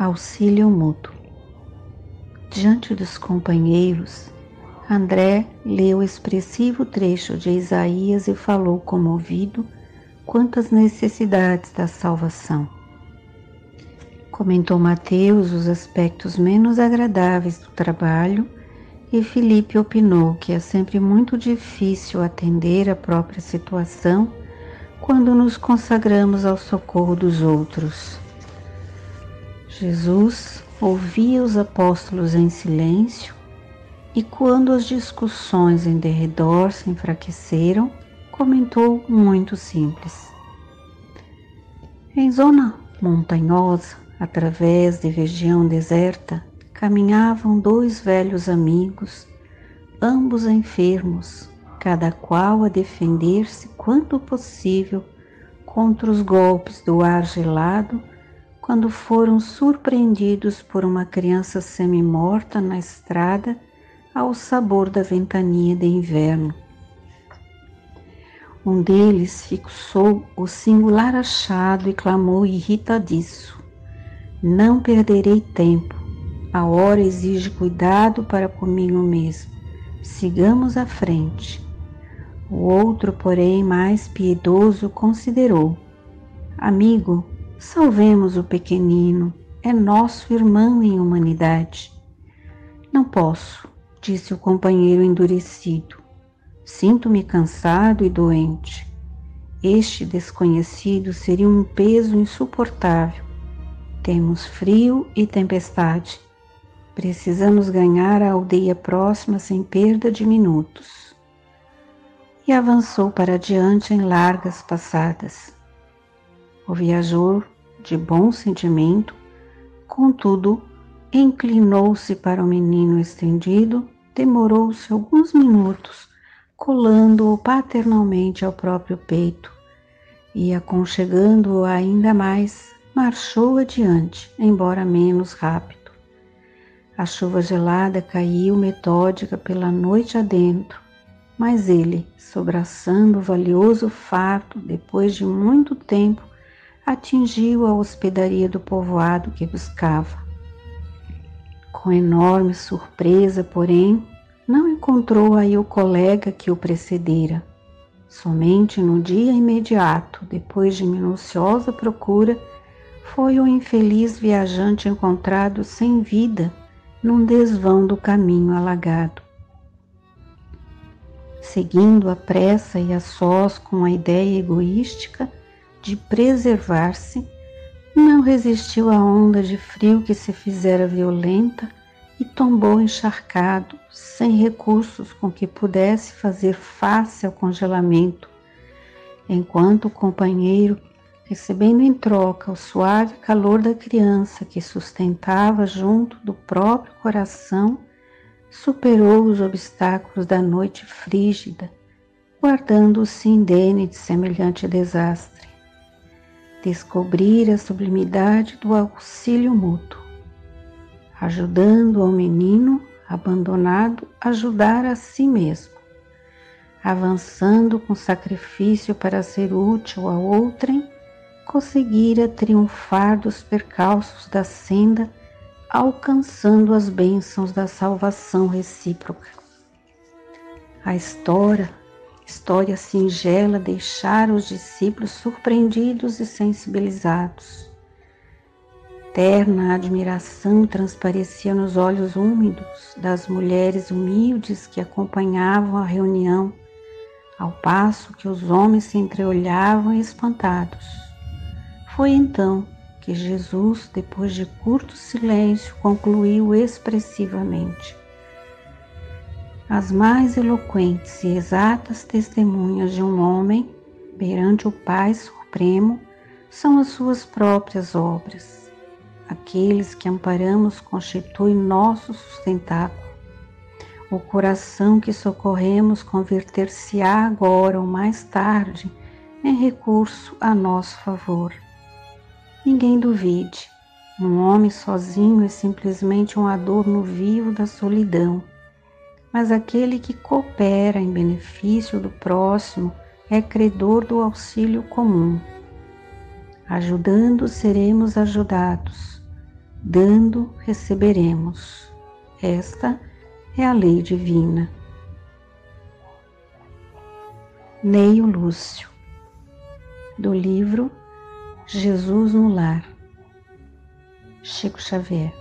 Auxílio mútuo. Diante dos companheiros, André leu expressivo trecho de Isaías e falou comovido quantas necessidades da salvação. Comentou Mateus os aspectos menos agradáveis do trabalho e Felipe opinou que é sempre muito difícil atender a própria situação quando nos consagramos ao socorro dos outros. Jesus ouvia os apóstolos em silêncio e, quando as discussões em derredor se enfraqueceram, comentou muito simples. Em zona montanhosa, através de região deserta, caminhavam dois velhos amigos, ambos enfermos, cada qual a defender-se quanto possível contra os golpes do ar gelado quando foram surpreendidos por uma criança semi-morta na estrada ao sabor da ventania de inverno. Um deles fixou o singular achado e clamou irritadiço: Não perderei tempo. A hora exige cuidado para comigo mesmo. Sigamos à frente. O outro, porém, mais piedoso, considerou: Amigo, Salvemos o pequenino, é nosso irmão em humanidade. Não posso, disse o companheiro endurecido. Sinto-me cansado e doente. Este desconhecido seria um peso insuportável. Temos frio e tempestade. Precisamos ganhar a aldeia próxima sem perda de minutos. E avançou para diante em largas passadas. O viajor, de bom sentimento, contudo, inclinou-se para o menino estendido, demorou-se alguns minutos, colando-o paternalmente ao próprio peito e, aconchegando-o ainda mais, marchou adiante, embora menos rápido. A chuva gelada caiu metódica pela noite adentro, mas ele, sobraçando o valioso fardo depois de muito tempo, atingiu a hospedaria do povoado que buscava. Com enorme surpresa, porém, não encontrou aí o colega que o precedera. Somente no dia imediato, depois de minuciosa procura, foi o infeliz viajante encontrado sem vida num desvão do caminho alagado. Seguindo a pressa e a sós com a ideia egoística de preservar-se, não resistiu à onda de frio que se fizera violenta e tombou encharcado, sem recursos com que pudesse fazer face ao congelamento, enquanto o companheiro, recebendo em troca o suave calor da criança que sustentava junto do próprio coração, superou os obstáculos da noite frígida, guardando-se indene de semelhante desastre descobrir a sublimidade do auxílio mútuo, ajudando ao menino abandonado a ajudar a si mesmo, avançando com sacrifício para ser útil a outrem, conseguira triunfar dos percalços da senda, alcançando as bênçãos da salvação recíproca. A história História singela deixara os discípulos surpreendidos e sensibilizados. Terna admiração transparecia nos olhos úmidos das mulheres humildes que acompanhavam a reunião, ao passo que os homens se entreolhavam espantados. Foi então que Jesus, depois de curto silêncio, concluiu expressivamente: as mais eloquentes e exatas testemunhas de um homem perante o Pai Supremo são as suas próprias obras. Aqueles que amparamos constituem nosso sustentáculo. O coração que socorremos converter-se-á agora ou mais tarde em recurso a nosso favor. Ninguém duvide, um homem sozinho é simplesmente um adorno vivo da solidão mas aquele que coopera em benefício do próximo é credor do auxílio comum. Ajudando, seremos ajudados. Dando, receberemos. Esta é a lei divina. Neio Lúcio, do livro Jesus no Lar, Chico Xavier.